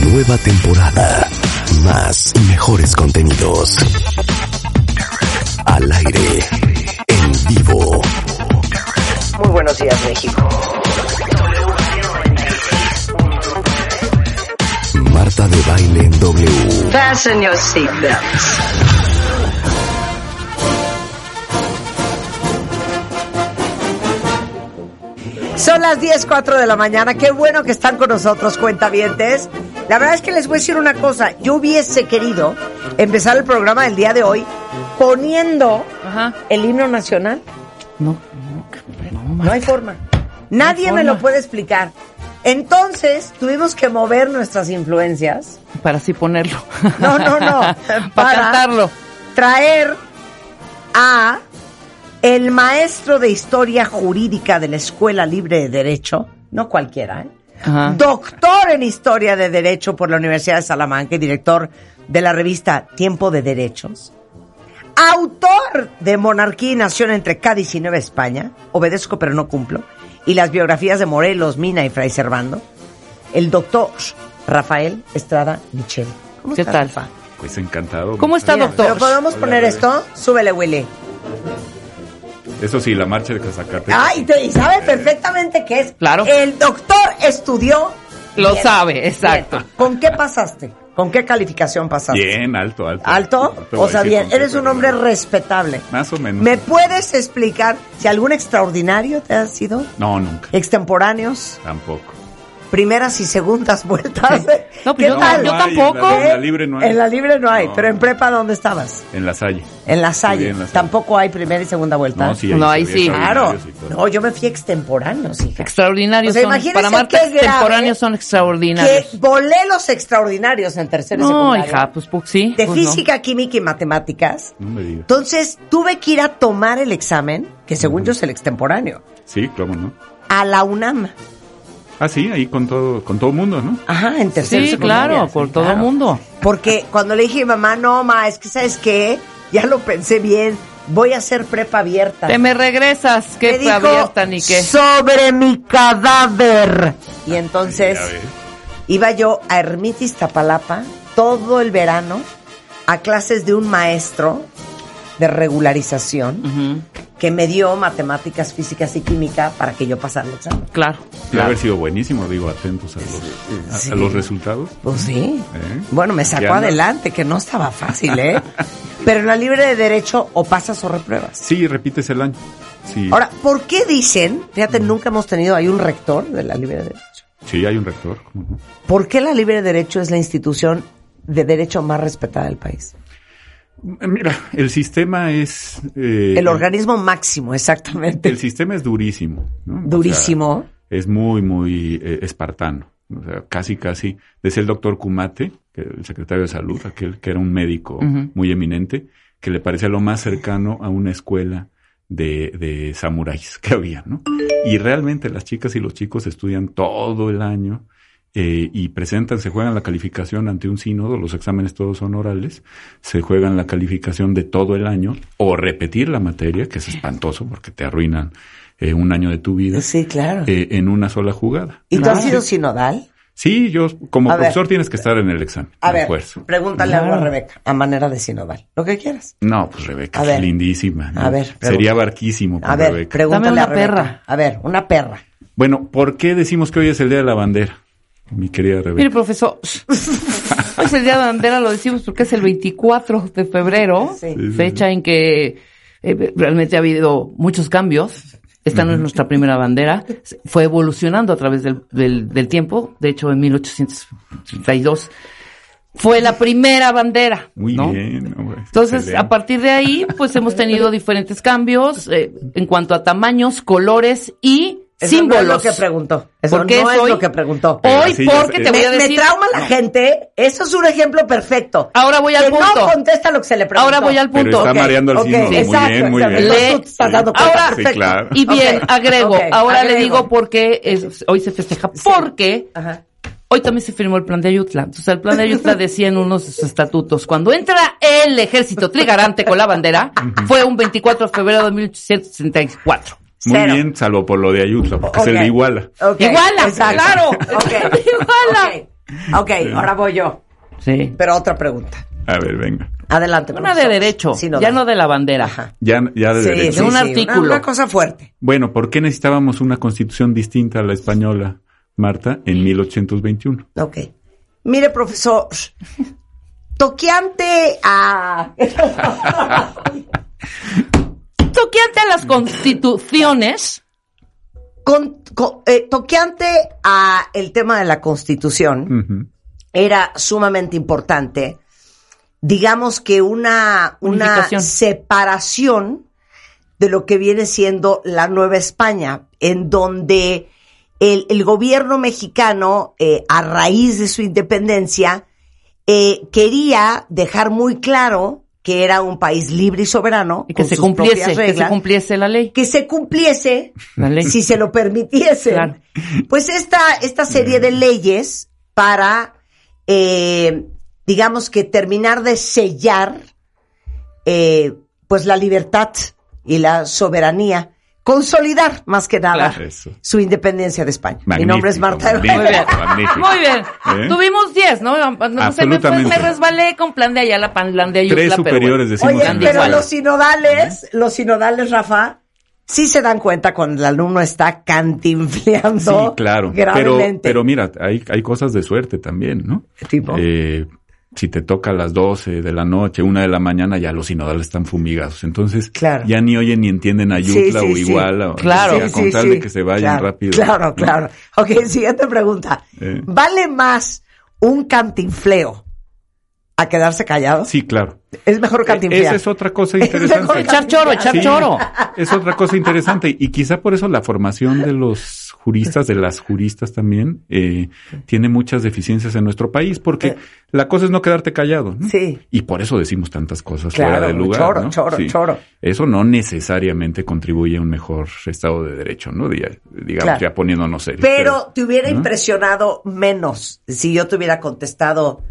Nueva temporada. Más y mejores contenidos. Al aire. En vivo. Muy buenos días, México. Marta de baile en W. Fasten your seatbelts. Son las 10, 4 de la mañana. Qué bueno que están con nosotros, cuentavientes. La verdad es que les voy a decir una cosa. Yo hubiese querido empezar el programa del día de hoy poniendo Ajá. el himno nacional. No, No hay forma. Nadie me forma. lo puede explicar. Entonces tuvimos que mover nuestras influencias. para así ponerlo. No, no, no. para cantarlo. Traer a el maestro de historia jurídica de la Escuela Libre de Derecho, no cualquiera, ¿eh? Ajá. Doctor en Historia de Derecho por la Universidad de Salamanca y director de la revista Tiempo de Derechos. Autor de Monarquía y Nación entre Cádiz y Nueva España, Obedezco pero no cumplo, y las biografías de Morelos, Mina y Fray Servando. El doctor Rafael Estrada Michel. ¿Cómo ¿Qué estás, tal? Rafa? Pues encantado. ¿Cómo está, doctor? ¿Pero podemos poner esto? Súbele, Willy. Eso sí, la marcha de Cazacate. Ay, te- y sabe perfectamente que es. Claro. El doctor estudió. Lo bien. sabe, exacto. Bien. ¿Con qué pasaste? ¿Con qué calificación pasaste? Bien, alto, alto. ¿Alto? O sea, bien. qué, Eres un hombre respetable. Más o menos. ¿Me puedes explicar si algún extraordinario te ha sido? No, nunca. Extemporáneos, Tampoco. Primeras y segundas vueltas. No, pues ¿Qué yo- tal? No tampoco. En la, en la libre no hay. En la libre no hay, No. pero en prepa, ¿dónde estabas? En la Salle. En la Salle. en la Salle. Tampoco hay primera y segunda vuelta. No, sí, No, ahí sí. Claro. No, yo me fui extemporáneos, hija. Extraordinarios O sea, son. imagínese Para Marta, extemporáneos son Que extraordinarios. volé los extraordinarios en tercero y No, hija, pues, pues sí. De pues no. física, química y matemáticas. No me digas. Entonces, tuve que ir a tomar el examen, que según yo es el extemporáneo, Sí, cómo no. a la UNAM. Ah, sí, ahí con todo, con todo mundo, ¿no? Ajá, en tercero Sí, secundaria. claro, Sí, por todo claro. el mundo. Porque cuando le dije a mi mamá, no, ma, es que ¿sabes qué? Ya lo pensé bien, voy a hacer prepa abierta. Te me regresas, Me qué dijo, abierta ni qué. Sobre mi cadáver. Y entonces iba yo a Ermitis Tapalapa todo el verano a clases de un maestro de regularización que me dio matemáticas, físicas y química para que yo pasara el examen. Claro. Debe haber sido buenísimo, digo, atentos a los, a- Sí. a los resultados. Pues sí. ¿Eh? Bueno, me ¿Qué sacó adelante, que no estaba fácil, ¿eh? Pero en la libre de derecho o pasas o repruebas. Sí, repites el año. Sí. Ahora, ¿por qué dicen, fíjate, nunca hemos tenido, hay un rector de la libre de derecho? Sí, hay un rector. ¿Por qué la libre de derecho es la institución de derecho más respetada del país? Mira, el sistema es... eh, El organismo máximo, exactamente. El sistema es durísimo. ¿no? O sea, Durísimo. es muy, muy eh, espartano. O sea, casi, casi. Desde el doctor Kumate, que el secretario de salud, aquel que era un médico muy eminente, que le parecía lo más cercano a una escuela de, de samuráis que había, ¿no? Y realmente las chicas y los chicos estudian todo el año eh, y presentan, se juegan la calificación ante un sínodo, los exámenes todos son orales, se juegan la calificación de todo el año o repetir la materia, que es espantoso porque te arruinan eh, un año de tu vida, Sí, claro. eh, en una sola jugada. ¿Y tú has sido sinodal? Sí, yo como A ver. profesor tienes que estar en el examen. A ver, pregúntale algo a. Rebeca, a manera de sinodal. Lo que quieras. No, pues Rebeca, A ver. lindísima. ¿no? A ver, Sería barquísimo con A ver, Rebeca. pregúntale Dame una a Rebeca. perra. A ver, una perra. Bueno, ¿por qué decimos que hoy es el Día de la Bandera? Mi querida Mire, Rebeca. profesor, es el Día de la Bandera, lo decimos porque es el 24 de febrero, Sí. Sí, sí, fecha en que eh, realmente ha habido muchos cambios. Esta no es nuestra primera bandera. Fue evolucionando a través del, del, del tiempo. De hecho, en 1832 fue la primera bandera. Muy ¿no? bien. hombre, Entonces, excelente. a partir de ahí, pues hemos tenido diferentes cambios eh, en cuanto a tamaños, colores y Eso símbolos. no es lo que preguntó. Eso ¿Por qué no es hoy? lo que preguntó. Hoy, porque te voy me, a me decir. trauma la gente. Eso es un ejemplo perfecto. Ahora voy al que punto. no contesta lo que se le preguntó. Ahora voy al Pero punto. está mareando el ok, símbolo. Muy exacto, bien, muy exacto. bien. Le-. Ahora- Sí, Perfecto. claro. Y bien, agrego, ahora le digo porque es- hoy se festeja, porque Ajá. hoy también se firmó el plan de Ayutla. Entonces, el plan de Ayutla decía en unos de sus estatutos, cuando entra el ejército trigarante con la bandera, fue un 24 de febrero de 1864. Muy Cero. bien, salvo por lo de Ayutla, porque es el Ok. de Iguala. Iguala, exacto. claro. Ok. Iguala. Ok, ahora voy yo. Sí. Pero otra pregunta. A ver, venga. Adelante. Una de derecho, Sí, no ya da. no de la bandera. Ajá. Ya, ya de Sí, derecho. sí, De un sí, artículo. Una, una cosa fuerte. Bueno, ¿por qué necesitábamos una constitución distinta a la española, Marta, en 1821? Ok. Mire, profesor, toqueante a... Toqueante a las constituciones, con- con- eh, toqueante a el tema de la constitución, era sumamente importante, digamos que una, una separación de lo que viene siendo la Nueva España, en donde el, el gobierno mexicano, eh, a raíz de su independencia, eh, quería dejar muy claro que era un país libre y soberano, y que con se sus cumpliese, propias que se reglas, cumpliese la ley. que se cumpliese La ley. si se lo permitiesen, Claro. pues esta, esta serie de leyes para, eh, digamos que terminar de sellar, eh, pues la libertad y la soberanía, consolidar más que nada Claro. Su independencia de España. Mi nombre es Marta. Muy bien. Muy bien. ¿Eh? Tuvimos 10, ¿no? No, sé, me, fue- Absolutamente. me resbalé con plan de Ayala, plan de Ayutla. Tres pero superiores bueno. decimos Oye, pero los sinodales, los sinodales, Rafa, sí se dan cuenta cuando el alumno está cantinfleando Sí, claro. Pero, gravemente. pero mira, hay, hay cosas de suerte también, ¿no? ¿Qué tipo? Eh, si te toca a las 12 de la noche, una de la mañana, ya los sinodales están fumigados. Entonces, Claro. ya ni oyen ni entienden a Sí, Yutla sí, o sí. Iguala. o Claro. sea, con tal de que se vayan claro, rápido. Claro, ¿no? claro. Ok, siguiente pregunta. Eh. ¿Vale más un cantinfleo a quedarse callado? Sí, claro. Es mejor cantinflear. Esa es otra cosa Es mejor interesante. Echar choro, echar Sí, choro. Es otra cosa interesante. Y quizá por eso la formación de los juristas, de las juristas también, eh, tiene muchas deficiencias en nuestro país, porque Eh. la cosa es no quedarte callado. ¿no? Sí. Y por eso decimos tantas cosas Claro, fuera de lugar. choro, ¿no? choro, choro. Eso no necesariamente contribuye a un mejor estado de derecho, ¿no? Diga- Digamos, Claro. ya poniéndonos serios. Pero te hubiera ¿no? impresionado menos si yo te hubiera contestado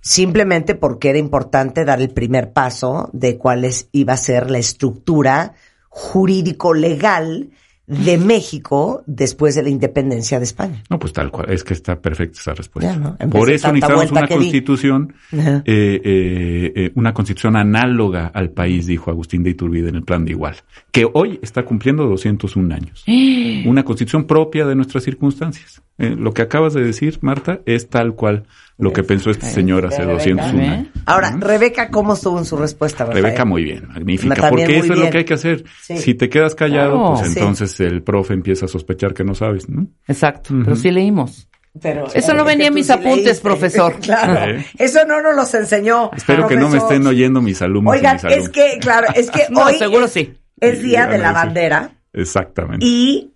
simplemente porque era importante dar el primer paso de cuál es, iba a ser la estructura jurídico-legal de México después de la independencia de España. No, pues tal cual. Es que está perfecta esa respuesta. Por eso necesitamos una constitución, eh, eh, eh, una constitución análoga al país, dijo Agustín de Iturbide en el plan de Igual, que hoy está cumpliendo 201 años. Una constitución propia de nuestras circunstancias. Eh, lo que acabas de decir, Marta, es tal cual lo que pensó este señor hace 201 ¿eh? años. Ahora, Rebeca, ¿cómo estuvo en su respuesta? Rafael? Rebeca, muy bien, magnífica, También porque eso es lo que hay que hacer. Sí. Si te quedas callado, pues Sí. entonces el profe empieza a sospechar que no sabes, ¿no? Exacto, pero sí leímos. Pero, Eso no que venía en mis sí apuntes, leíste. profesor. claro. ¿Eh? Eso no nos los enseñó. Espero que no me estén oyendo mis alumnos. Oigan, mis alumnos. es que, claro, es que No, hoy seguro es, sí. es Día de la. Bandera Exactamente. y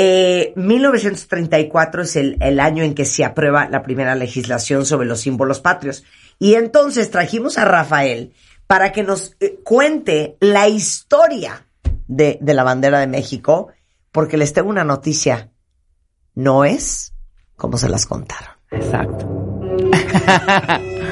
eh, 1934 es el, el año en que se aprueba la primera legislación sobre los símbolos patrios. Y entonces trajimos a Rafael para que nos eh, cuente la historia de, de la bandera de México, porque les tengo una noticia. No es como se las contaron. Exacto.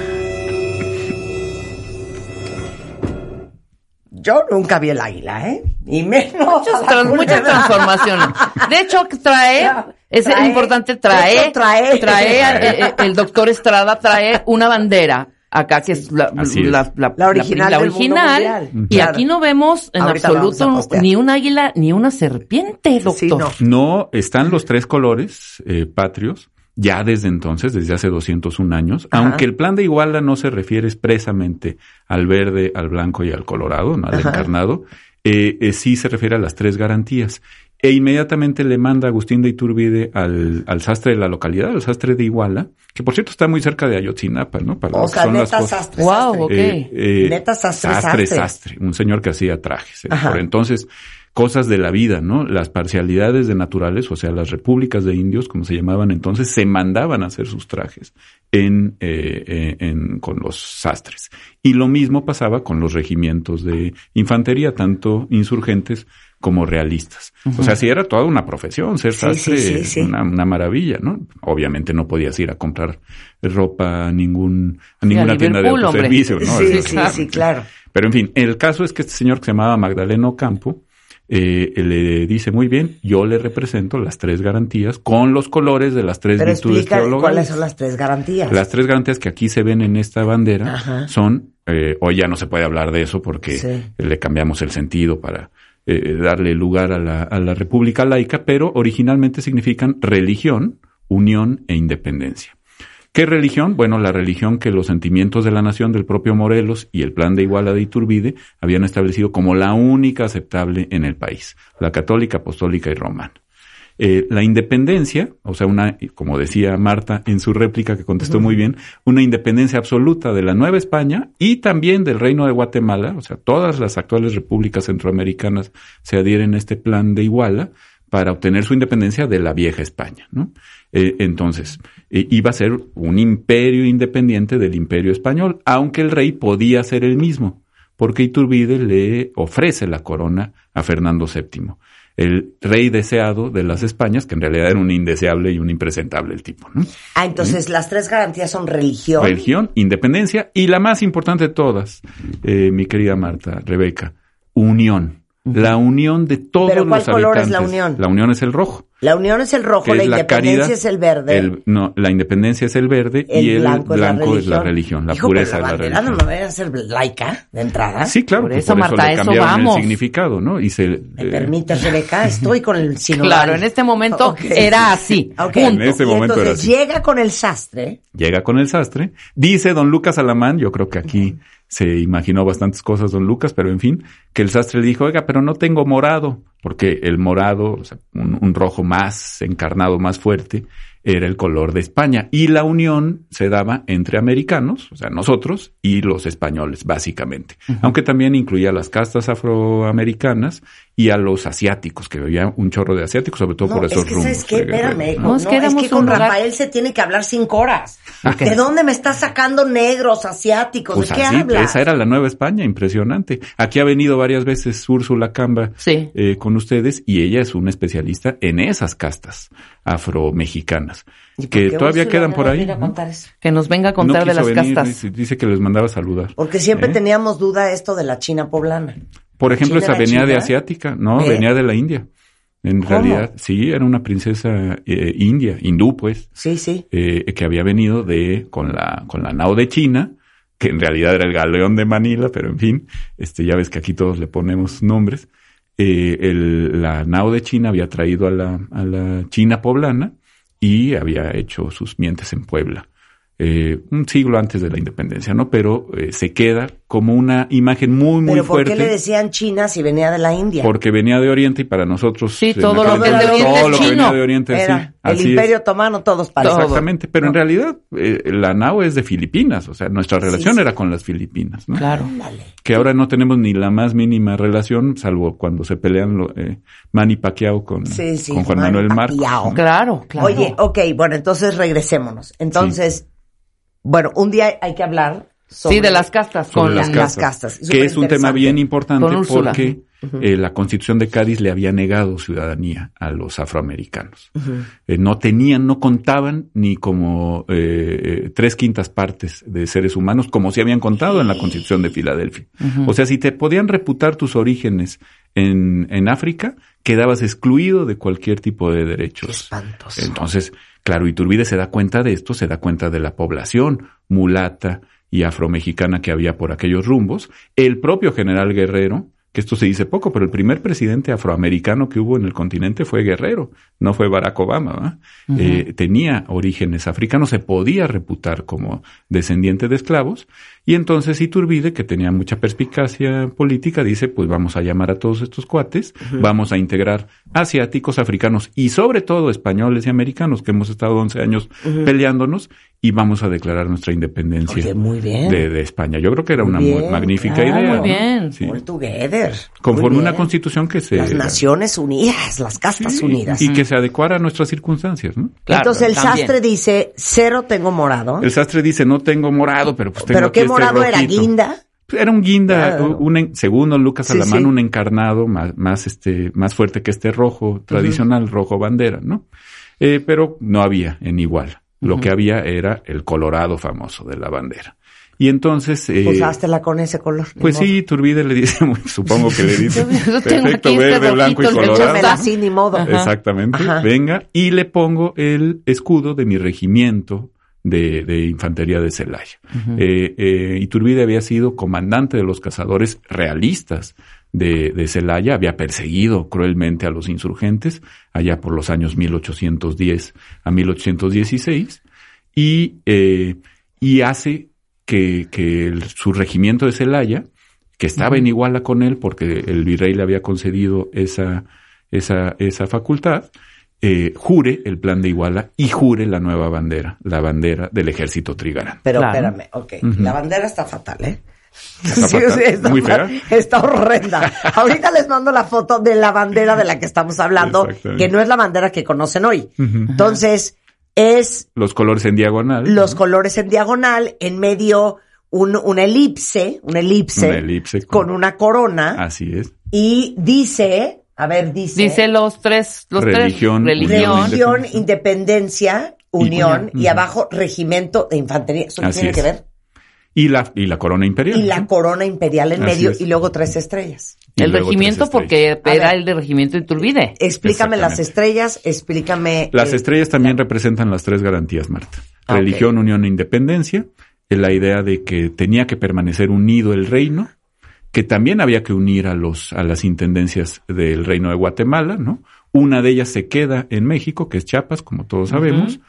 Yo nunca vi el águila, ¿eh? Y menos. Muchas, transformaciones. De hecho, trae, es Trae, importante, trae, hecho, trae. trae, eh, eh, el doctor Estrada trae una bandera acá que es la, la, la- La original la del mundo original, mundial. y Claro. aquí no vemos en Ahorita absoluto ni un águila ni una serpiente, doctor. Sí, no. No, están los tres colores eh, patrios ya desde entonces, desde hace 201 años, Ajá. aunque el plan de Iguala no se refiere expresamente al verde, al blanco y al colorado, no al Ajá. encarnado, eh, eh, sí se refiere a las tres garantías. E inmediatamente le manda Agustín de Iturbide al, al sastre de la localidad, al sastre de Iguala, que por cierto está muy cerca de Ayotzinapa, ¿no? Para O sea, son las neta cosas. sastre, Wow, sastre. ok. Eh, eh, Neta sastre, sastre, sastre. sastre, un señor que hacía trajes. eh. Por entonces, cosas de la vida, ¿no? Las parcialidades de naturales, o sea, las repúblicas de indios, como se llamaban entonces, se mandaban a hacer sus trajes en, eh, eh, en- con los sastres. Y lo mismo pasaba con los regimientos de infantería, tanto insurgentes como realistas. O sea, sí era toda una profesión, ser sastre, sí, sí, sí. Una, una maravilla, ¿no? Obviamente no podías ir a comprar ropa a ningún, a ninguna a tienda de autoservicio, ¿no? Sí, sí, sí, claro. pero en fin, el caso es que este señor que se llamaba Magdaleno Campo eh, le dice muy bien, yo le represento las tres garantías con los colores de las tres Pero virtudes explica teologales. cuáles son las tres garantías. Las tres garantías que aquí se ven en esta bandera Ajá. son, eh, hoy ya no se puede hablar de eso porque Sí. le cambiamos el sentido para eh, darle lugar a la, a la república laica, pero originalmente significan religión, unión e independencia. ¿Qué religión? Bueno, la religión que los sentimientos de la nación del propio Morelos y el plan de Iguala de Iturbide habían establecido como la única aceptable en el país, la católica, apostólica y romana. Eh, la independencia, o sea, una, como decía Marta en su réplica que contestó muy bien, una independencia absoluta de la Nueva España y también del Reino de Guatemala, o sea, todas las actuales repúblicas centroamericanas se adhieren a este plan de Iguala para obtener su independencia de la vieja España, ¿no? Eh, entonces, eh, iba a ser un imperio independiente del imperio español, aunque el rey podía ser el mismo, porque Iturbide le ofrece la corona a Fernando VII el rey deseado de las Españas, que en realidad era un indeseable y un impresentable el tipo, ¿no? Ah, entonces las tres garantías son religión. Religión, independencia y la más importante de todas, eh, mi querida Marta, Rebeca, unión. La unión de todos ¿Pero cuál los color habitantes. es la unión? La unión es el rojo. La unión es el rojo, la es la independencia caridad. es el verde. El- no, la independencia es el verde el y el blanco, blanco, es la religión. la Hijo, pureza pero la es la religión. no me a ser laica de entrada. Sí, claro, Por eso, por Marta, le eso cambiaron vamos. el significado, ¿no? Y se, ¿Me eh, permites, Rebeca? Estoy con el sinodal. Claro, en este momento era así. Ok. Punto. En este Y momento era entonces así. llega con el sastre. llega con el sastre, dice don Lucas Alamán, yo creo que aquí se imaginó bastantes cosas don Lucas, pero en fin, que el sastre le dijo, oiga, pero no tengo morado, porque el morado, o sea, un, un rojo más encarnado, más fuerte, era el color de España. Y la unión se daba entre americanos, o sea, nosotros, y los españoles, básicamente. Aunque también incluía las castas afroamericanas y a los asiáticos, que había un chorro de asiáticos, sobre todo No, por es esos que, rumbos. Espérame. ¿no? No, No, es es que con Rafael se tiene que hablar cinco horas. ¿De dónde me estás sacando negros, asiáticos? Pues ¿De qué así, hablas? esa era la Nueva España, impresionante. Aquí ha venido varias veces Úrsula Camba Sí. eh, con ustedes y ella es una especialista en esas castas afromexicanas ¿Y por que todavía Úrsula quedan por nos ahí. Que nos venga a No contar de las venir, castas. Dice, dice que les mandaba a saludar. Porque siempre ¿Eh? teníamos duda esto de la China poblana. Por ejemplo, ¿China esa venía de asiática, no, ¿Eh? venía de la India. En ¿Cómo? realidad, sí, era una princesa eh, india, hindú, pues, Sí, sí. eh, que había venido de con la con la nao de China, que en realidad era el galeón de Manila, pero en fin, este ya ves que aquí todos le ponemos nombres. Eh, el, la nao de China había traído a la, a la China poblana y había hecho sus mientes en Puebla. eh, un siglo antes de la independencia, ¿no? Pero eh, se queda como una imagen muy, muy Pero ¿por fuerte. qué le decían China si venía de la India? Porque venía de Oriente y para nosotros. Sí, en todo lo que de todo es lo que venía de Oriente, sí, Era el así es. Imperio Otomano, todos para. Exactamente, pero en realidad eh, la NAO es de Filipinas, o sea, nuestra relación sí. era con las Filipinas, ¿no? Claro. Que ahora no tenemos ni la más mínima relación, salvo cuando se pelean lo, eh, Manny Pacquiao con, Sí, sí, con Juan Manny Manuel Marcos. Pacquiao. ¿no? Claro, claro. Oye, ok, bueno, entonces regresémonos. Entonces, bueno, un día hay que hablar sobre sí, de las castas. con las las castas, castas. que es un tema bien importante porque eh, la Constitución de Cádiz le había negado ciudadanía a los afroamericanos. Eh, no tenían, no contaban ni como eh, eh, tres quintas partes de seres humanos, como se habían contado en la Constitución de Filadelfia. O sea, si te podían reputar tus orígenes en, en África, quedabas excluido de cualquier tipo de derechos. Entonces, claro, Iturbide se da cuenta de esto, se da cuenta de la población mulata y afromexicana que había por aquellos rumbos. El propio general Guerrero, que esto se dice poco, pero el primer presidente afroamericano que hubo en el continente fue Guerrero, no fue Barack Obama. Eh, tenía orígenes africanos, se podía reputar como descendiente de esclavos, y entonces Iturbide, que tenía mucha perspicacia política, dice, pues vamos a llamar a todos estos cuates, vamos a integrar asiáticos, africanos y sobre todo españoles y americanos, que hemos estado 11 años peleándonos, y vamos a declarar nuestra independencia Oye, muy bien. de, de España. Yo creo que era Muy una bien, magnífica claro. idea. Muy ¿no? bien. Sí. All together. Conforme Muy una constitución que se... Las Naciones Unidas, las castas Sí, unidas. Y que se adecuara a nuestras circunstancias, ¿no? Claro, Entonces el también. sastre dice, cero tengo morado. El sastre dice, no tengo morado, pero pues tengo ¿Pero qué este morado era? rojito". ¿Guinda? Era un guinda, Claro. un, según don Lucas Sí, Alamán, sí. un encarnado más, más, este, más fuerte que este rojo tradicional, rojo bandera, ¿no? Eh, pero no había en igual. Lo que había era el colorado famoso de la bandera. Y entonces, eh, Usástela con ese color. pues sí, Turbide le dice, supongo que le dice, perfecto, este verde, blanco y colorado. Échamela así, ni modo. Exactamente. Ajá. Venga, y le pongo el escudo de mi regimiento de, de infantería de Celaya. Eh, eh, Iturbide había sido comandante de los cazadores realistas de, de Celaya, había perseguido cruelmente a los insurgentes allá por los años 1810 a 1816 y, eh, y hace que, que el- su regimiento de Celaya, que estaba en iguala con él porque el virrey le había concedido esa, esa, esa facultad, eh, jure el plan de Iguala y jure la nueva bandera, la bandera del ejército trigarán. Pero Claro. espérame, ok. La bandera está fatal, ¿eh? Está fatal, muy fea. Está horrenda. Ahorita les mando la foto de la bandera de la que estamos hablando, que no es la bandera que conocen hoy. Entonces, es Los colores en diagonal. los colores en diagonal, en medio un, una elipse, una elipse, Una elipse con- con una corona, Así es. y dice, a ver, dice, Dice los tres, los Religión, tres. Religión. religión, independencia, unión, y, abajo regimiento de infantería. ¿Eso qué Así tiene es. que ver? Y la, y la corona imperial. Y la corona imperial en Así medio es. y luego tres estrellas. Y El regimiento porque era ver. el de regimiento de Iturbide. Explícame las estrellas, explícame... Las eh, estrellas también representan las tres garantías, Marta. Ah. Religión, unión e independencia. La idea de que tenía que permanecer unido el reino, que también había que unir a los, a las intendencias del reino de Guatemala, ¿no? Una de ellas se queda en México, que es Chiapas, como todos sabemos,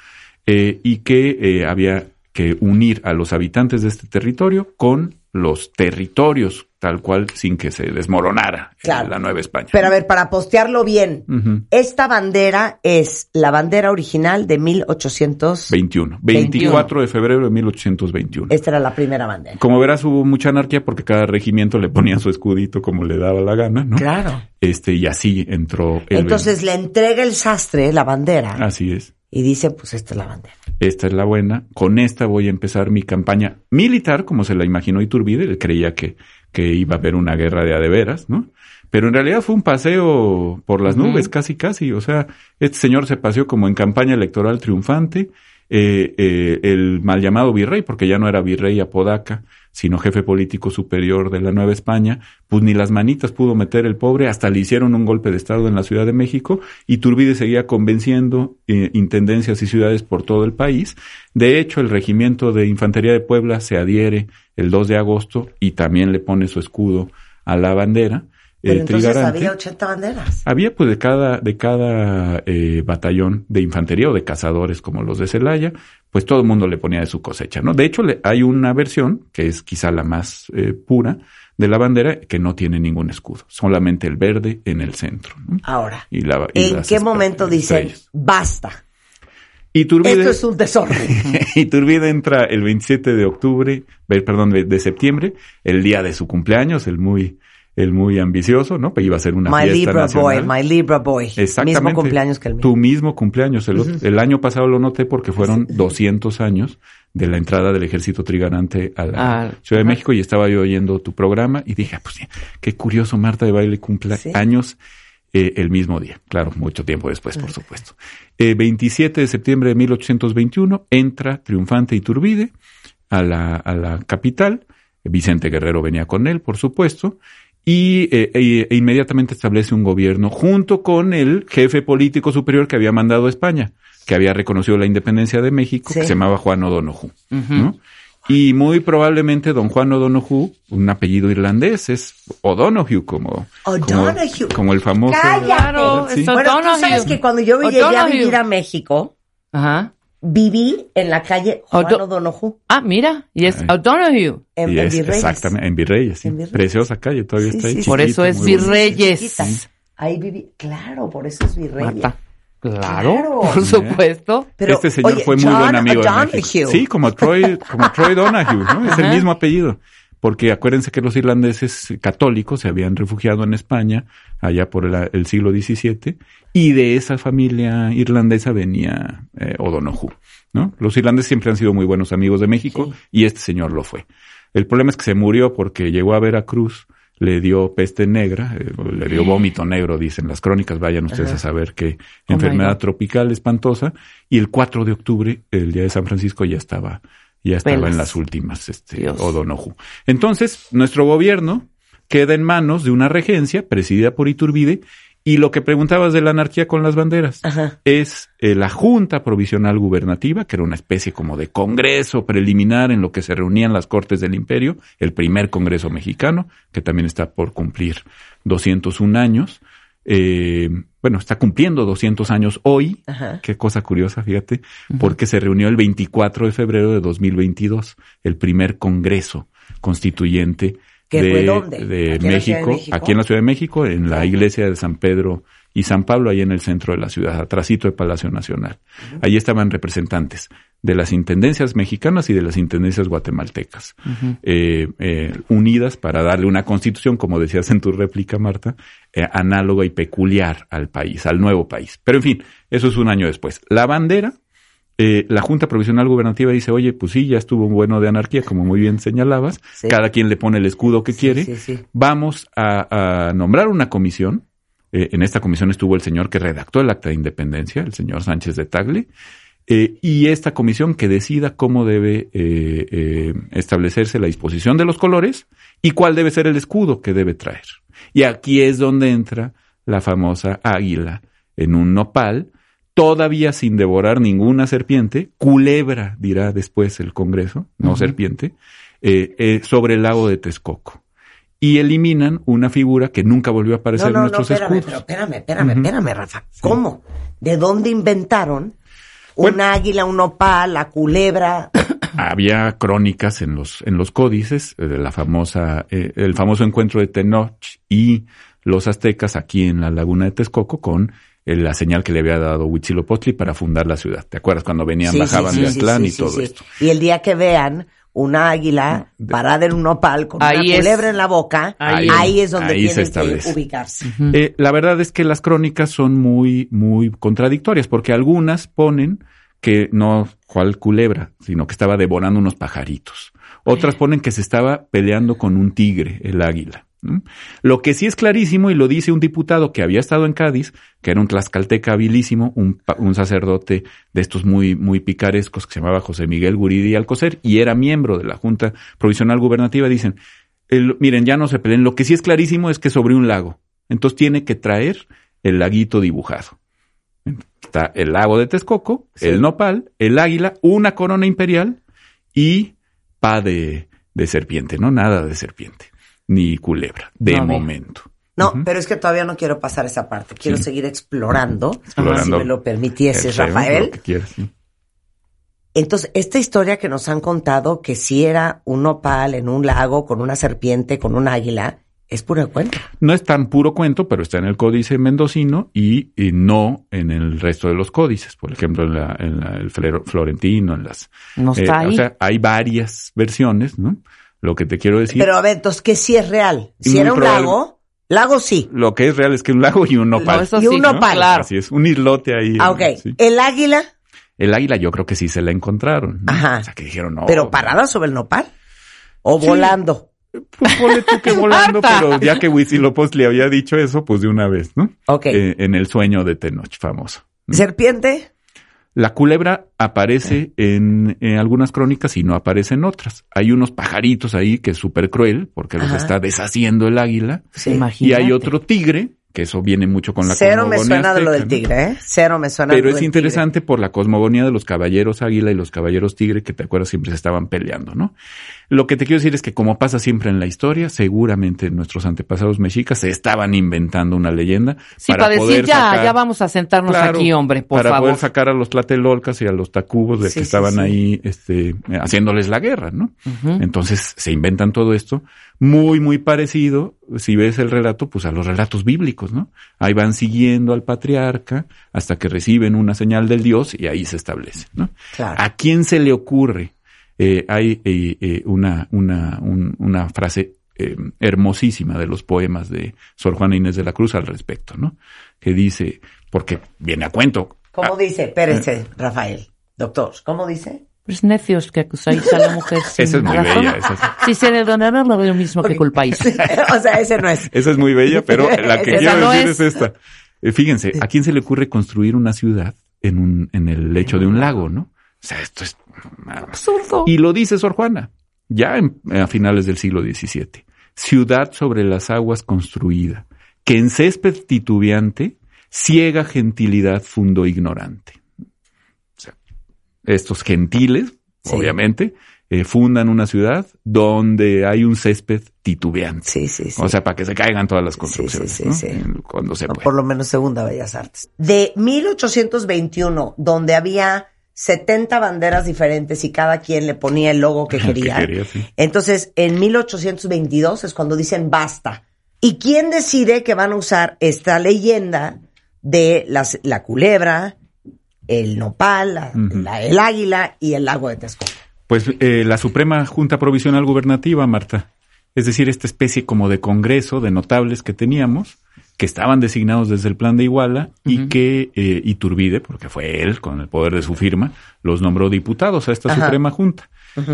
eh, y que eh, había que unir a los habitantes de este territorio con los territorios, tal cual, sin que se desmoronara eh, Claro. la Nueva España. Pero a ver, para postearlo bien, esta bandera es la bandera original de 1800... 21. 24 de febrero de 1821. Esta era la primera bandera. Como verás, hubo mucha anarquía porque cada regimiento le ponía su escudito como le daba la gana, ¿no? Claro. Este, y así entró el Entonces le entrega el sastre la bandera Así es. Y dice, pues esta es la bandera. Esta es la buena. Con esta voy a empezar mi campaña militar, como se la imaginó Iturbide. Él creía que, que iba a haber una guerra de a de veras, ¿no? Pero en realidad fue un paseo por las nubes, casi, casi. O sea, este señor se paseó como en campaña electoral triunfante. Eh, eh, el mal llamado virrey, porque ya no era virrey Apodaca, sino jefe político superior de la Nueva España, pues ni las manitas pudo meter el pobre, hasta le hicieron un golpe de Estado en la Ciudad de México y Turbide seguía convenciendo eh, intendencias y ciudades por todo el país. De hecho, el regimiento de infantería de Puebla se adhiere el 2 de agosto y también le pone su escudo a la bandera. Pero eh, entonces trigarante. había 80 banderas. Había pues de cada, de cada eh, batallón de infantería o de cazadores como los de Celaya, pues todo el mundo le ponía de su cosecha, ¿no? De hecho, le, hay una versión, que es quizá la más eh, pura, de la bandera, que no tiene ningún escudo, solamente el verde en el centro. ¿no? Ahora, Y la- y ¿en qué momento dicen, basta? Iturbide, Esto es un desorden. Iturbide entra el 27 de octubre, perdón, de, de septiembre, el día de su cumpleaños, el muy, el muy ambicioso, ¿no? Pues iba a ser una My fiesta Libra nacional. Boy, my Libra Boy. Exactamente. Mismo cumpleaños que el mío. Tu mismo cumpleaños. El, año pasado lo noté porque fueron 200 años de la entrada del ejército trigarante a la Ah, Ciudad de. México y estaba yo oyendo tu programa y dije, ah, pues qué curioso, Marta de Baile cumple Sí. años eh, el mismo día. Claro, mucho tiempo después, por supuesto. Eh, 27 de septiembre de 1821 entra triunfante Iturbide a la, a la capital. Vicente Guerrero venía con él, por supuesto, y eh, e- e inmediatamente establece un gobierno junto con el jefe político superior que había mandado a España, que había reconocido la independencia de México, Sí. que se llamaba Juan O'Donoghue. ¿no? Y muy probablemente don Juan O'Donoghue, un apellido irlandés, es O'Donoghue como, O'Donoghue. como, como el famoso. ¡Cállate! Claro, Sí. es Bueno, tú sabes que cuando yo llegué a vivir a México, Ajá. Viví en la calle Juan O'Do- O'Donoghue, Ah, mira, y es Ay. O'Donoghue. en, Y en es- Virreyes. exactamente, en Virreyes, sí. En Virreyes. Preciosa calle, todavía Sí, está ahí. sí, sí. Por eso chiquita, es. Virreyes. Chiquita. Ahí viví, claro, por eso es Virreyes. Marta. Claro, Claro. por supuesto. Pero, este señor oye, fue muy John buen amigo de. Sí, como Troy, como Troy Donahue, ¿no? Es el mismo apellido. Porque acuérdense que los irlandeses católicos se habían refugiado en España allá por el, el siglo XVII y de esa familia irlandesa venía eh, O'Donoghue, ¿no? Los irlandeses siempre han sido muy buenos amigos de México y este señor lo fue. El problema es que se murió porque llegó a Veracruz, le dio peste negra, eh, le dio vómito negro, dicen las crónicas, vayan ustedes a saber qué Oh enfermedad tropical espantosa, y el 4 de octubre, el día de San Francisco, ya estaba, ya estaba Pelas. en las últimas, este. O'Donoghue. Entonces, nuestro gobierno queda en manos de una regencia presidida por Iturbide, y lo que preguntabas de la anarquía con las banderas Ajá. es eh, la Junta Provisional Gubernativa, que era una especie como de congreso preliminar en lo que se reunían las Cortes del Imperio, el primer Congreso mexicano, que también está por cumplir 201 años. Eh, bueno, está cumpliendo 200 años hoy. Ajá. Qué cosa curiosa, fíjate, porque se reunió el 24 de febrero de 2022, el primer Congreso Constituyente ¿Que de, fue dónde? de ¿Aquí en la Ciudad de México, México? aquí en la Ciudad de México, en la iglesia de San Pedro y San Pablo, ahí en el centro de la ciudad, atrásito de Palacio Nacional. Allí estaban representantes de las intendencias mexicanas y de las intendencias guatemaltecas, eh, eh, unidas para darle una constitución, como decías en tu réplica, Marta, eh, análoga y peculiar al país, al nuevo país. Pero en fin, eso es un año después. La bandera, eh, la Junta Provisional Gubernativa dice, oye, pues sí, ya estuvo bueno de anarquía, como muy bien señalabas, Sí. cada quien le pone el escudo que Sí, quiere, sí, vamos a, a nombrar una comisión. Eh, en esta comisión estuvo el señor que redactó el acta de independencia, el señor Sánchez de Tagle, eh, y esta comisión que decida cómo debe establecerse la disposición de los colores y cuál debe ser el escudo que debe traer. Y aquí es donde entra la famosa águila en un nopal, todavía sin devorar ninguna serpiente, culebra, dirá después el Congreso, no serpiente, eh, eh, sobre el lago de Texcoco. Y eliminan una figura que nunca volvió a aparecer No, no, en no, nuestros espérame, escudos. pero espérame, espérame, espérame, Rafa. ¿Cómo? ¿De dónde inventaron un Bueno. águila, un opal, la culebra? había crónicas en los en los códices eh, de la famosa eh, el famoso encuentro de Tenoch y los aztecas aquí en la laguna de Texcoco con la señal que le había dado Huitzilopochtli para fundar la ciudad. ¿Te acuerdas cuando venían, Sí, bajaban sí, de sí, y todo sí. esto? Y el día que vean una águila parada en un opal con Ahí una es. culebra en la boca, ahí, Ahí- es donde ahí tienen que ubicarse. Eh, la verdad es que las crónicas son muy, muy contradictorias, porque algunas ponen que no cual culebra, sino que estaba devorando unos pajaritos. Otras ponen que se estaba peleando con un tigre, el águila. Lo que sí es clarísimo, y lo dice un diputado que había estado en Cádiz, que era un tlaxcalteca habilísimo, un, un sacerdote de estos muy, muy picarescos que se llamaba José Miguel Guridi Alcocer, y era miembro de la Junta Provisional Gubernativa, dicen, el- miren, ya no se peleen. Lo que sí es clarísimo es que sobre un lago. Entonces tiene que traer el laguito dibujado. Está el lago de Texcoco, el nopal, el águila, una corona imperial y pa de, de serpiente, ¿no? Nada de serpiente, ni culebra, de No, momento. No, pero es que todavía no quiero pasar esa parte. Quiero Sí. seguir explorando, Explorando si me lo permitieses, Rafael. lo que quieras, sí. Entonces, esta historia que nos han contado, que si era un nopal en un lago con una serpiente, con un águila, es pura cuenta. No es tan puro cuento, pero está en el códice mendocino y, y no en el resto de los códices. Por ejemplo, en, la, en la- el florentino, en las... No eh, está ahí. O sea, hay varias versiones, ¿no? Lo que te quiero decir... Pero a ver, entonces, ¿qué sí es real? Si era un probable. lago, lago sí. Lo que es real es que un lago y un nopal. No, eso Y sí, un ¿no? nopal. Claro. Así es, un islote ahí. Ah, ok. sí. El águila, El águila yo creo que sí se la encontraron. ¿no? Ajá. O sea, que dijeron, no. pero parada sobre el nopal. O Sí. volando. Pues ponle tú que volando, pero ya que Huitzilopochtli le había dicho eso, pues de una vez, ¿no? Ok. Eh, en el sueño de Tenoch, famoso. Serpiente, La culebra aparece en, en algunas crónicas y no aparece en otras. Hay unos pajaritos ahí que es súper cruel porque los está deshaciendo el águila. sí. Y hay otro tigre que eso viene mucho con la Cero me cosmogonía suena de lo del tigre, ¿eh? Cero me suena Pero lo es del interesante por la cosmogonía de los caballeros águila y los caballeros tigre, que te acuerdas siempre se estaban peleando, ¿no? Lo que te quiero decir es que como pasa siempre en la historia, seguramente nuestros antepasados mexicas se estaban inventando una leyenda Sí, para, decir, poder ya, sacar- ya vamos a sentarnos Claro, aquí, hombre, por para favor. poder sacar a los tlatelolcas y a los tacubos de Sí, que estaban sí. ahí este, haciéndoles la guerra, ¿no? Entonces se inventan todo esto, muy, muy parecido, si ves el relato, pues a los relatos bíblicos, ¿no? Ahí van siguiendo al patriarca hasta que reciben una señal del Dios y ahí se establece, ¿no? Claro. ¿A quién se le ocurre? Eh, hay eh, eh, una, una, un- una frase eh, hermosísima de los poemas de Sor Juana Inés de la Cruz al respecto, ¿no? Que dice, porque viene a cuento. ¿Cómo Ah, dice? Espérense, Rafael. Doctor, ¿cómo dice? Pues necios que acusáis a la mujer sin Esa es muy razón. bella, esa es- Si se le donará lo mismo que culpáis. o sea, ese no es. Esa es muy bella, pero la que quiero no decir es. es, esta. Eh, fíjense, ¿a quién se le ocurre construir una ciudad en un, en el lecho de un lago, no? O sea, esto es Absurdo. Y lo dice Sor Juana, ya en- a finales del siglo XVII. Ciudad sobre las aguas construida, que en césped titubeante, ciega gentilidad fundó ignorante. O sea, estos gentiles, Sí. obviamente, eh, fundan una ciudad donde hay un césped titubeante. Sí, sí, sí. O sea, para que se caigan todas las construcciones, sí, sí, ¿no? sí. Cuando se puede. por lo menos Segunda Bellas Artes. De 1821, donde había 70 banderas diferentes y cada quien le ponía el logo que Que quería. sí. Entonces, en 1822 es cuando dicen basta. ¿Y quién decide que van a usar esta leyenda de las- la culebra, el nopal, la- el águila y el lago de Texcoco? Pues eh, la Suprema Junta Provisional Gubernativa, Marta. Es decir, esta especie como de congreso de notables que teníamos, que estaban designados desde el plan de Iguala y que eh, Iturbide, porque fue él, con el poder de su firma, los nombró diputados a esta Ajá. Suprema Junta.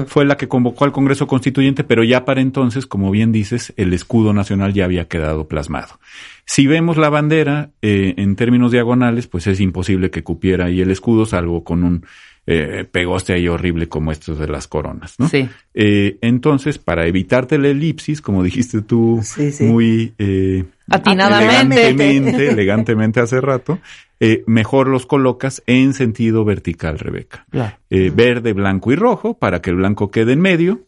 Fue la que convocó al Congreso Constituyente, pero ya para entonces, como bien dices, el escudo nacional ya había quedado plasmado. Si vemos la bandera eh, en términos diagonales, pues es imposible que cupiera ahí el escudo, salvo con un eh, pegoste ahí horrible como estos de las coronas, ¿no? Sí. Eh, entonces, para evitarte la elipsis, como dijiste tú Sí, sí. muy eh, Atinadamente. elegantemente, elegantemente hace rato, eh, mejor los colocas en sentido vertical, Rebeca. Claro. Eh, verde, blanco y rojo, para que el blanco quede en medio.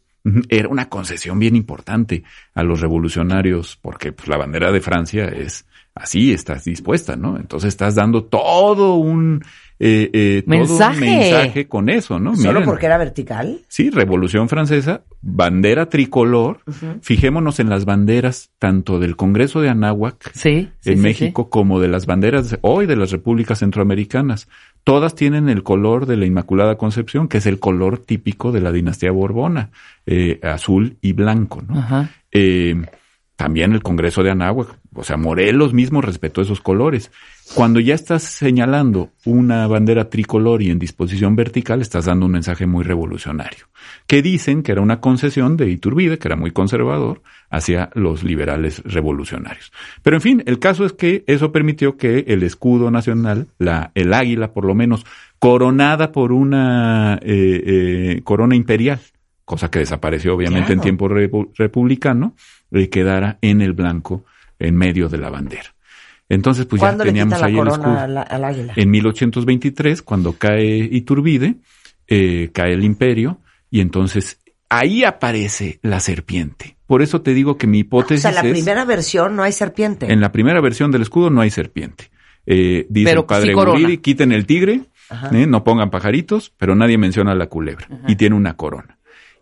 Era una concesión bien importante a los revolucionarios, porque pues, la bandera de Francia es así, estás dispuesta, ¿no? Entonces estás dando todo un, eh, eh, todo un Mensaje. con eso, ¿no? ¿Solo Miren, porque era vertical? Sí, Revolución Francesa, bandera tricolor. Fijémonos en las banderas tanto del Congreso de Anáhuac Sí. sí, en sí, México como de las banderas de- hoy de las repúblicas centroamericanas. Todas tienen el color de la Inmaculada Concepción, que es el color típico de la dinastía Borbona, eh, azul y blanco. ¿no? Ajá. Eh, también el Congreso de Anáhuac, o sea, Morelos mismo respetó esos colores. Cuando ya estás señalando una bandera tricolor y en disposición vertical, estás dando un mensaje muy revolucionario, que dicen que era una concesión de Iturbide, que era muy conservador, hacia los liberales revolucionarios. Pero en fin, el caso es que eso permitió que el escudo nacional, la, el águila por lo menos, coronada por una eh, eh, corona imperial, cosa que desapareció obviamente en tiempo repu- republicano, eh, quedara en el blanco en medio de la bandera. Entonces, pues ya ¿Cuándo le teníamos la ahí el escudo. corona al, al águila? En 1823, cuando cae Iturbide, eh, cae el imperio, y entonces ahí aparece la serpiente. Por eso te digo que mi o hipótesis sea, la es, primera versión no hay serpiente. en la primera versión del escudo no hay serpiente. Eh, dice Pero el padre sí quiten el tigre. ¿eh? no pongan pajaritos, pero nadie menciona la culebra, y tiene una corona.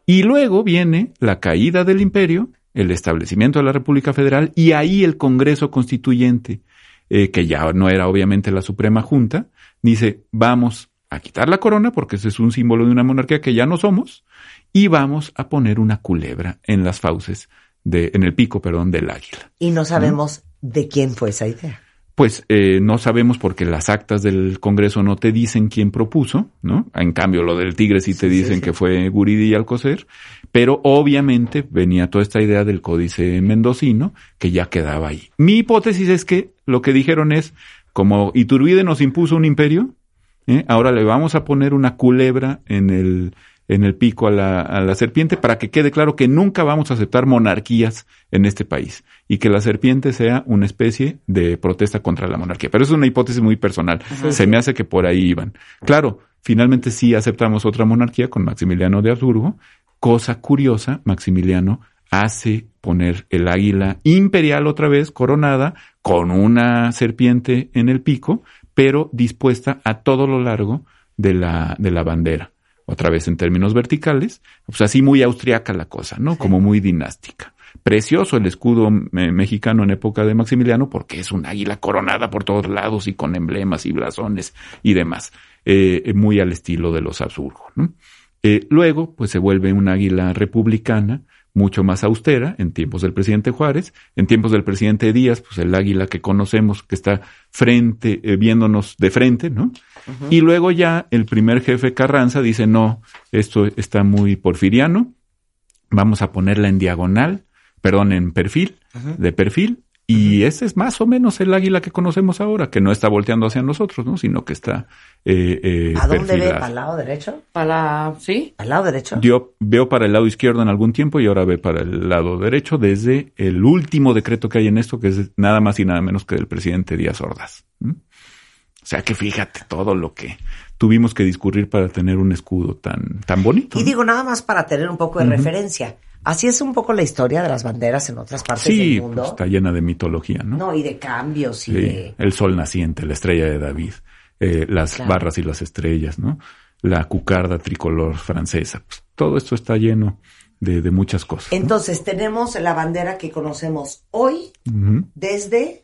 Y luego viene la caída del imperio, el establecimiento de la República Federal, y ahí el Congreso Constituyente, eh, que ya no era obviamente la Suprema Junta, dice, vamos a quitar la corona, porque ese es un símbolo de una monarquía que ya no somos, y vamos a poner una culebra en las fauces, de, en el pico, perdón, del águila. Y no sabemos de quién fue esa idea. Pues eh, no sabemos porque las actas del Congreso no te dicen quién propuso, ¿no? En cambio, lo del tigre sí te Sí, sí, dicen sí. que fue Guridi y Alcocer, pero obviamente venía toda esta idea del códice mendocino que ya quedaba ahí. Mi hipótesis es que lo que dijeron es, como Iturbide nos impuso un imperio, ¿eh? ahora le vamos a poner una culebra en el, en el pico a la, a la serpiente para que quede claro que nunca vamos a aceptar monarquías en este país y que la serpiente sea una especie de protesta contra la monarquía. Pero es una hipótesis muy personal. Se me hace que por ahí iban. Claro, finalmente sí aceptamos otra monarquía con Maximiliano de Habsburgo. Cosa curiosa, Maximiliano hace poner el águila imperial otra vez coronada con una serpiente en el pico, pero dispuesta a todo lo largo de la, de la bandera. Otra vez en términos verticales, pues así muy austriaca la cosa, ¿no? Como muy dinástica. Precioso el escudo me- mexicano en época de Maximiliano porque es un águila coronada por todos lados y con emblemas y blasones y demás. Eh, muy al estilo de los Habsburgo, ¿no? Eh, luego, pues se vuelve un águila republicana, mucho más austera, en tiempos del presidente Juárez, en tiempos del presidente Díaz, pues el águila que conocemos, que está frente, eh, viéndonos de frente, ¿no? Y luego ya el primer jefe Carranza dice, no, esto está muy porfiriano, vamos a ponerla en diagonal, perdón, en perfil, de perfil, y ese es más o menos el águila que conocemos ahora, que no está volteando hacia nosotros, ¿no? Sino que está eh, eh, ¿A dónde ve? ¿Para el lado derecho? Para, sí, ¿Al lado derecho? Yo veo para el lado izquierdo en algún tiempo y ahora ve para el lado derecho desde el último decreto que hay en esto, que es nada más y nada menos que del presidente Díaz Ordaz. ¿Mm? O sea que fíjate todo lo que tuvimos que discurrir para tener un escudo tan, tan bonito. Y ¿no? digo nada más para tener un poco de referencia. Así es un poco la historia de las banderas en otras partes sí, del mundo. pues, está llena de mitología, ¿no? No, y de cambios y Sí, de... el sol naciente, la estrella de David, eh, las Claro. barras y las estrellas, ¿no? La cucarda tricolor francesa. Pues, todo esto está lleno de, de muchas cosas. ¿no? Entonces tenemos la bandera que conocemos hoy desde...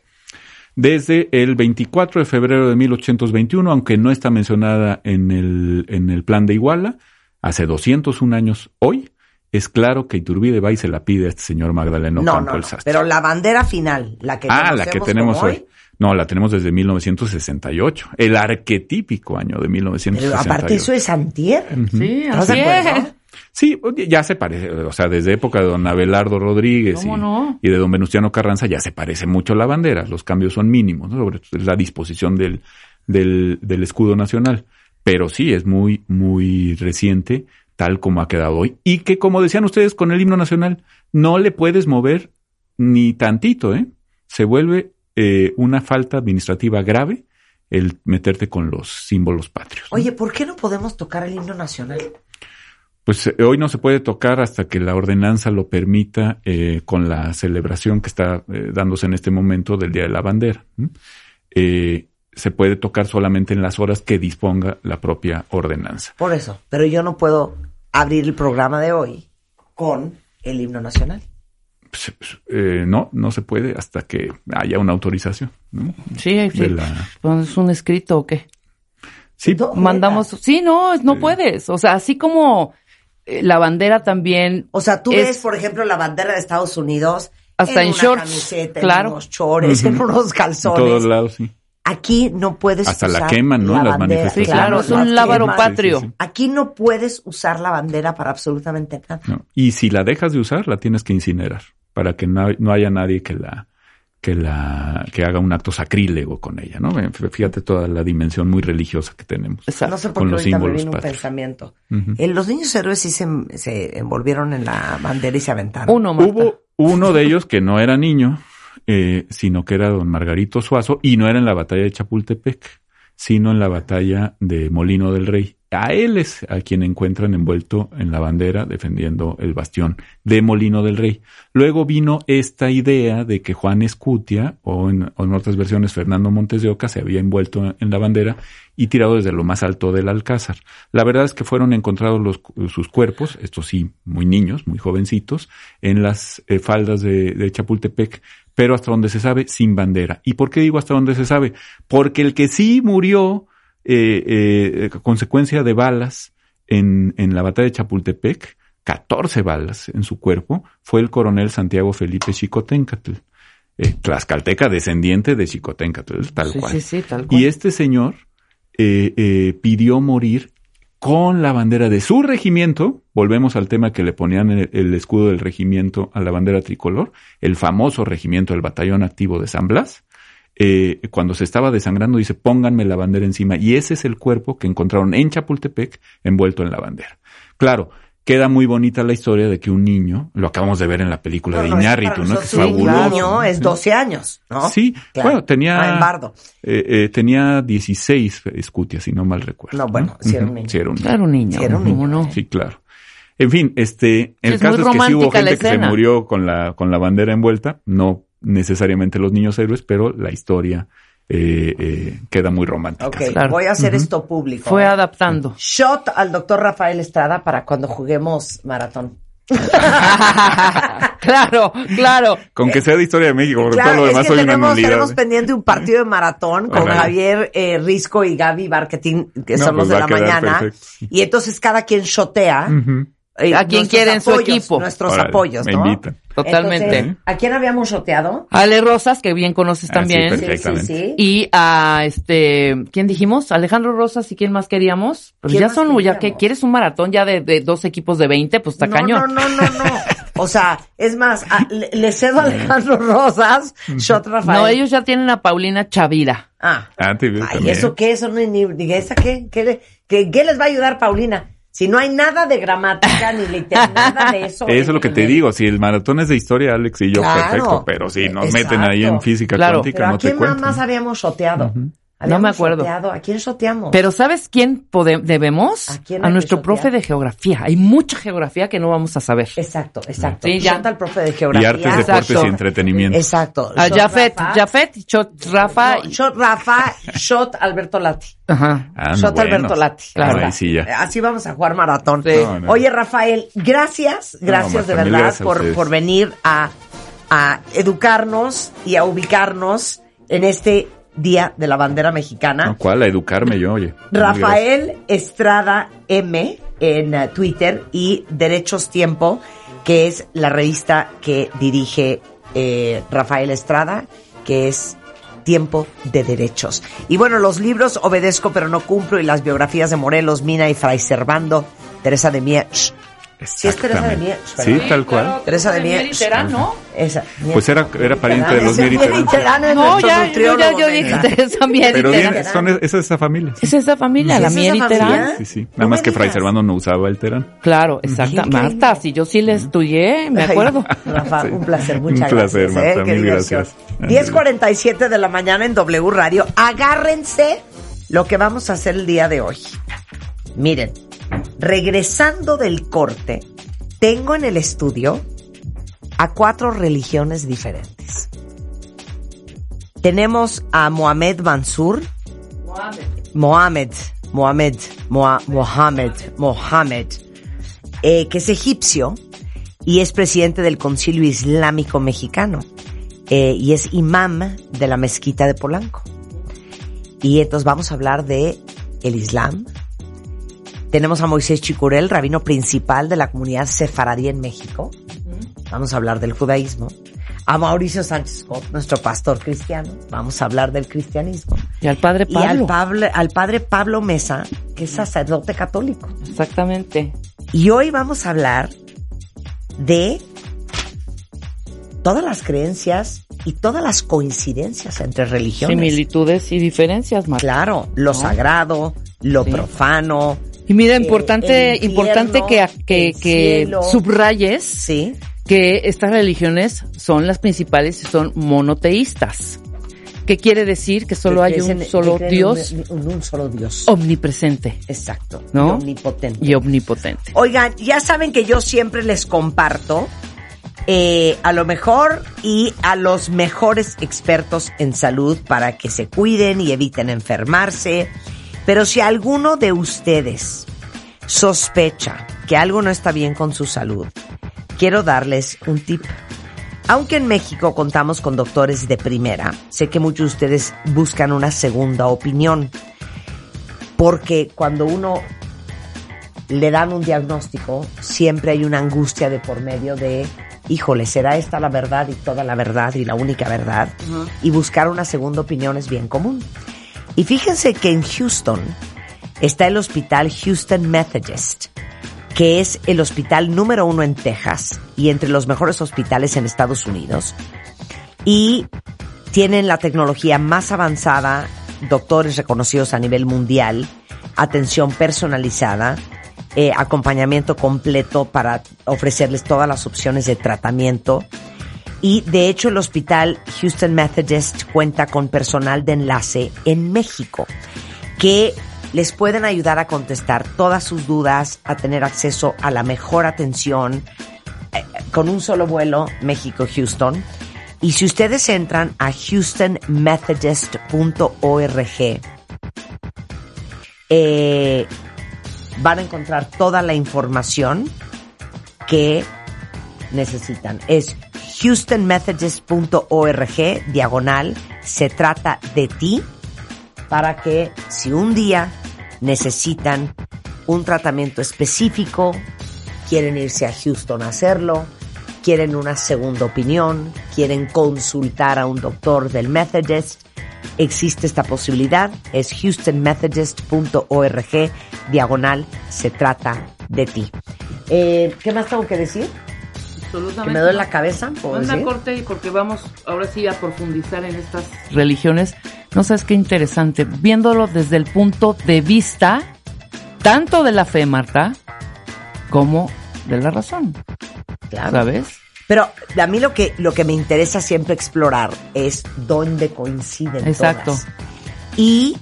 desde el 24 de febrero de 1821, aunque no está mencionada en el, en el plan de Iguala, hace 201 años hoy, es claro que Iturbide va y se la pide a este señor Magdaleno No, Campo no, el no, Sastre. pero la bandera final, la que ah, la que tenemos hoy. No, la tenemos desde 1968, el arquetípico año de Pero 1968. aparte eso es antier. sí, ¿Estás así es. Sí, ya se parece, o sea, desde época de don Abelardo Rodríguez y, ¿Cómo no? y de don Venustiano Carranza ya se parece mucho la bandera, los cambios son mínimos, ¿no? sobre todo la disposición del, del, del escudo nacional. Pero sí, es muy, muy reciente, tal como ha quedado hoy. Y que, como decían ustedes, con el himno nacional, no le puedes mover ni tantito, ¿eh? Se vuelve eh, una falta administrativa grave el meterte con los símbolos patrios. ¿no? Oye, ¿por qué no podemos tocar el himno nacional? Pues eh, hoy no se puede tocar hasta que la ordenanza lo permita eh, con la celebración que está eh, dándose en este momento del Día de la Bandera. se puede tocar solamente en las horas que disponga la propia ordenanza. Por eso, pero yo no puedo abrir el programa de hoy con el himno nacional. Pues, eh, no, no se puede hasta que haya una autorización. ¿no? Sí, sí. La- Pues, ¿Es un escrito o qué? Sí, No, Mandamos, sí, no, no Sí. puedes. O sea, así como eh, la bandera también. O sea, tú Es- ves, por ejemplo, la bandera de Estados Unidos Hasta en una shorts, camiseta, claro. en unos chores, en unos en calzones. todos lados, sí. Aquí no puedes Hasta la usar queman, ¿no? En las bandera. manifestaciones. Sí, claro, es un la lábaro patrio. Sí, sí, sí. Aquí no puedes usar la bandera para absolutamente nada. No. Y si la dejas de usar, la tienes que incinerar para que no, no haya nadie que la que la que haga un acto sacrílego con ella, ¿no? Fíjate toda la dimensión muy religiosa que tenemos. Exacto. No sé por Con qué los ahorita me vino un pensamiento. Eh, los niños héroes sí se, se envolvieron en la bandera y se aventaron. Uno, Marta. Hubo uno de ellos que no era niño, eh, sino que era don Margarito Suazo, y no era en la batalla de Chapultepec, sino en la batalla de Molino del Rey. A él es a quien encuentran envuelto en la bandera defendiendo el bastión de Molino del Rey. Luego vino esta idea de que Juan Escutia, o en, otras versiones Fernando Montes de Oca, se había envuelto en la bandera y tirado desde lo más alto del Alcázar. La verdad es que fueron encontrados los, sus cuerpos, estos sí, muy niños, muy jovencitos, en las eh, faldas de Chapultepec, pero hasta donde se sabe, sin bandera. ¿Y por qué digo hasta donde se sabe? Porque el que sí murió eh, eh, a consecuencia de balas en, en la batalla de Chapultepec, 14 balas en su cuerpo, fue el coronel Santiago Felipe Chicoténcatl. Eh, tlaxcalteca, descendiente de Chicoténcatl, tal sí, cual. sí, sí, tal cual. Y este señor eh, eh, pidió morir con la bandera de su regimiento. Volvemos al tema que le ponían el, escudo del regimiento a la bandera tricolor, el famoso regimiento del batallón activo de San Blas. Eh, cuando se estaba desangrando, dice, pónganme la bandera encima. Y ese es el cuerpo que encontraron en Chapultepec envuelto en la bandera. Claro, queda muy bonita la historia de que un niño, lo acabamos de ver en la película No, de no, es Iñárritu, ¿no? Que es nosotros un fabuloso. niño es 12 años, ¿no? Sí, Claro. bueno, tenía, Ah, en Bardo. eh, eh, tenía 16 escutias, si no mal recuerdo. No, bueno, sí era un niño. Sí, era un niño. Claro, un niño. Sí, era un ¿cómo niño. no? Sí, claro. En fin, este, el Es caso es que sí hubo gente que se murió con la, con la bandera envuelta, no necesariamente los niños héroes, pero la historia eh, eh, queda muy romántica. Ok, Claro. voy a hacer esto público. Fue ¿eh? adaptando. Shot al doctor Rafael Estrada para cuando juguemos maratón. claro, claro. Con que sea de historia de México, porque Claro, todo lo es demás que soy una tenemos, nulidad. tenemos pendiente un partido de maratón con. Javier eh, Risco y Gaby Barquetín, que No, son los pues de la mañana. perfecto. Y entonces cada quien shotea. Eh, A quien quiere en su equipo. Nuestros Órale, apoyos, me ¿no? invitan. Totalmente. Entonces, ¿A quién habíamos shoteado? Ale Rosas, que bien conoces Ah, sí, también. Sí, sí, sí. y a este, ¿quién dijimos? Alejandro Rosas y quién más queríamos. Pues ¿Quién ya son, ya que queríamos? quieres un maratón ya de, de dos equipos de 20, pues está no, cañón. No, no, no, no. O sea, es más, a- le, le cedo a Alejandro Rosas, shot Rafael. No, ellos ya tienen a Paulina Chavira. Ah. Ah, Ay. ¿eso qué? Eso no es ni, ni- ¿esa qué? ¿Qué, le- qué- qué les va a ayudar Paulina? Si no hay nada de gramática ni literatura, nada de eso. Eso es lo que te digo, si el maratón es de historia, Alex y yo, Claro. perfecto, pero si nos Exacto. meten ahí en física Claro. cuántica, Pero ¿a no te quién más, cuento. más habíamos shoteado? No Habíamos me acuerdo. ¿A quién shoteamos? Pero ¿sabes quién debemos? ¿A quién nuestro profe de geografía. Hay mucha geografía que no vamos a saber. Exacto, exacto. Sí, ya. Shot al profe de Y geografía. artes, deportes Exacto. y entretenimiento. Exacto. A Shot Jafet, Rafa. Jafet, Chot, Rafa. No, shot Rafa, shot Alberto Lati. Ajá. Ah, no, shot bueno. Alberto Lati. Claro, Ahí ahí sí ya. Así vamos a jugar maratón. Sí. No, no. Oye, Rafael, gracias, gracias de verdad gracias por, por venir a, a educarnos y a ubicarnos en este Día de la Bandera Mexicana. No, ¿Cuál? A educarme yo, oye. Rafael Estrada M en eh, Twitter y Derechos Tiempo, que es la revista que dirige eh, Rafael Estrada, que es Tiempo de Derechos. Y bueno, los libros Obedezco pero no cumplo y las biografías de Morelos, Mina y Fray Servando, Teresa de Mier. Sí, es Teresa de Mier, Sí, tal cual. Teresa de Mier. Literal, ¿no? Esa, Pues era, era pariente de los Ese Mier y Terán. Terán es No, ya, yo, ya, yo dije Teresa Mier Pero bien, Terán. son, esa es esa familia. Es esa familia, ¿Sí la es esa y Terán. familia? Sí, sí. Nada más que Fray. Servando no usaba el Terán. Claro, exacta. Marta, si yo sí le estudié, me Ay, acuerdo. Rafa, un placer, Un muchas placer, gracias. ¿eh? Marta, mil gracias. 10.47 de la mañana en W Radio. Agárrense lo que vamos a hacer el día de hoy. Miren, regresando del corte, tengo en el estudio a cuatro religiones diferentes. Tenemos a Mohamed Mansur, Mohamed, Mohamed, Moa- Mohamed, Mohamed, eh, que es egipcio y es presidente del Concilio Islámico Mexicano eh, y es imam de la mezquita de Polanco. Y entonces vamos a hablar de el Islam. Tenemos a Moisés Chicurel, rabino principal de la comunidad sefaradí en México. Vamos a hablar del judaísmo. A Mauricio Sánchez Scott, nuestro pastor cristiano. Vamos a hablar del cristianismo. Y al padre Y al, Pablo. Pablo, al padre Pablo Mesa, que es sacerdote católico. Exactamente. Y hoy vamos a hablar de todas las creencias y todas las coincidencias entre religiones. Similitudes y diferencias, Marta. Claro, lo sagrado, lo Sí. profano, Y mira, Eh, importante, importante que, que, subrayes sí, que estas religiones son las principales y son monoteístas. ¿Qué quiere decir? Que solo que hay un solo Dios un solo Dios. omnipresente Exacto. ¿No? y omnipotente. y omnipotente. Oigan, ya saben que yo siempre les comparto eh, a lo mejor y a los mejores expertos en salud para que se cuiden y eviten enfermarse. Pero si alguno de ustedes sospecha que algo no está bien con su salud, quiero darles un tip. Aunque en México contamos con doctores de primera, sé que muchos de ustedes buscan una segunda opinión. Porque cuando uno le dan un diagnóstico, siempre hay una angustia de por medio de, híjole, ¿será esta la verdad y toda la verdad y la única verdad? Y buscar una segunda opinión es bien común. Y fíjense que en Houston está el hospital Houston Methodist, que es el hospital número uno en Texas y entre los mejores hospitales en Estados Unidos. Y tienen la tecnología más avanzada, doctores reconocidos a nivel mundial, atención personalizada eh, acompañamiento completo para ofrecerles todas las opciones de tratamiento. Y de hecho el hospital Houston Methodist cuenta con personal de enlace en México que les pueden ayudar a contestar todas sus dudas, a tener acceso a la mejor atención eh, con un solo vuelo México-Houston. Y si ustedes entran a houstonmethodist.org, eh, van a encontrar toda la información que necesitan. Es houstonmethodist.org, diagonal, se trata de ti, para que si un día necesitan un tratamiento específico, quieren irse a Houston a hacerlo, quieren una segunda opinión, quieren consultar a un doctor del Methodist, existe esta posibilidad, es houstonmethodist.org, diagonal, se trata de ti. Eh, ¿Qué más tengo que decir? Absolutamente. ¿Que me duele la cabeza? ¿puedo Manda decir? corte y porque vamos ahora sí a profundizar en estas religiones. No sabes qué interesante, viéndolo desde el punto de vista tanto de la fe, Marta, como de la razón, Claro. ¿sabes? Pero a mí lo que, lo que me interesa siempre explorar es dónde coinciden Exacto. todas. Y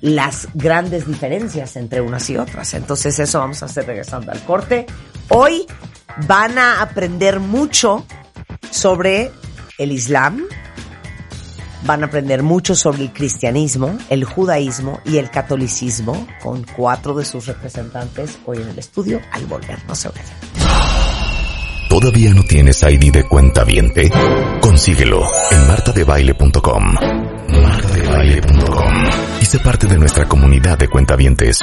las grandes diferencias entre unas y otras. Entonces eso vamos a hacer regresando al corte. Hoy van a aprender mucho sobre el Islam, van a aprender mucho sobre el cristianismo, el judaísmo y el catolicismo con cuatro de sus representantes hoy en el estudio al volver. No se. ¿Todavía no tienes ID de cuenta viente? Consíguelo en martadebaile.com. Martadebaile.com. Y sé parte de nuestra comunidad de cuentavientes.